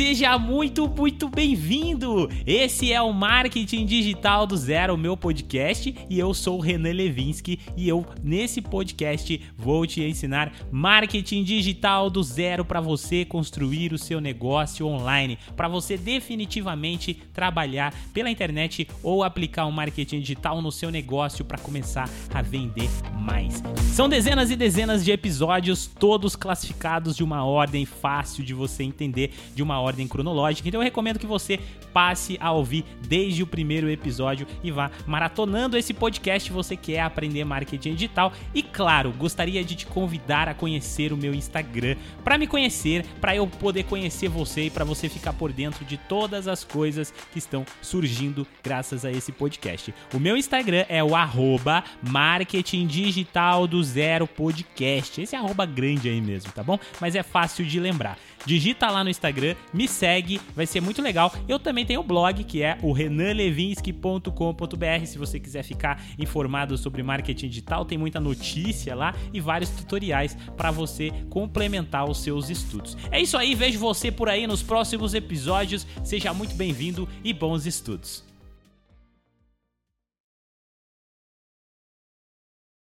seja muito, muito bem-vindo! Esse é o Marketing Digital do Zero, o meu podcast, e eu sou o Renan Levinsky e eu, nesse podcast, vou te ensinar marketing digital do zero para você construir o seu negócio online, para você definitivamente trabalhar pela internet ou aplicar um marketing digital no seu negócio para começar a vender mais. São dezenas e dezenas de episódios, todos classificados de uma ordem fácil de você entender, de uma ordem cronológica. Então eu recomendo que você passe a ouvir desde o primeiro episódio e vá maratonando esse podcast você quer aprender marketing digital. E claro, gostaria de te convidar a conhecer o meu Instagram para me conhecer, para eu poder conhecer você e para você ficar por dentro de todas as coisas que estão surgindo graças a esse podcast. O meu Instagram é o arroba marketing digital do zero podcast. Esse é arroba grande aí mesmo, tá bom? Mas é fácil de lembrar. Digita lá no Instagram, me segue, vai ser muito legal. Eu também tenho o blog que é o renanlevinsky.com.br. Se você quiser ficar informado sobre marketing digital, tem muita notícia lá e vários tutoriais para você complementar os seus estudos. É isso aí, vejo você por aí nos próximos episódios. Seja muito bem-vindo e bons estudos.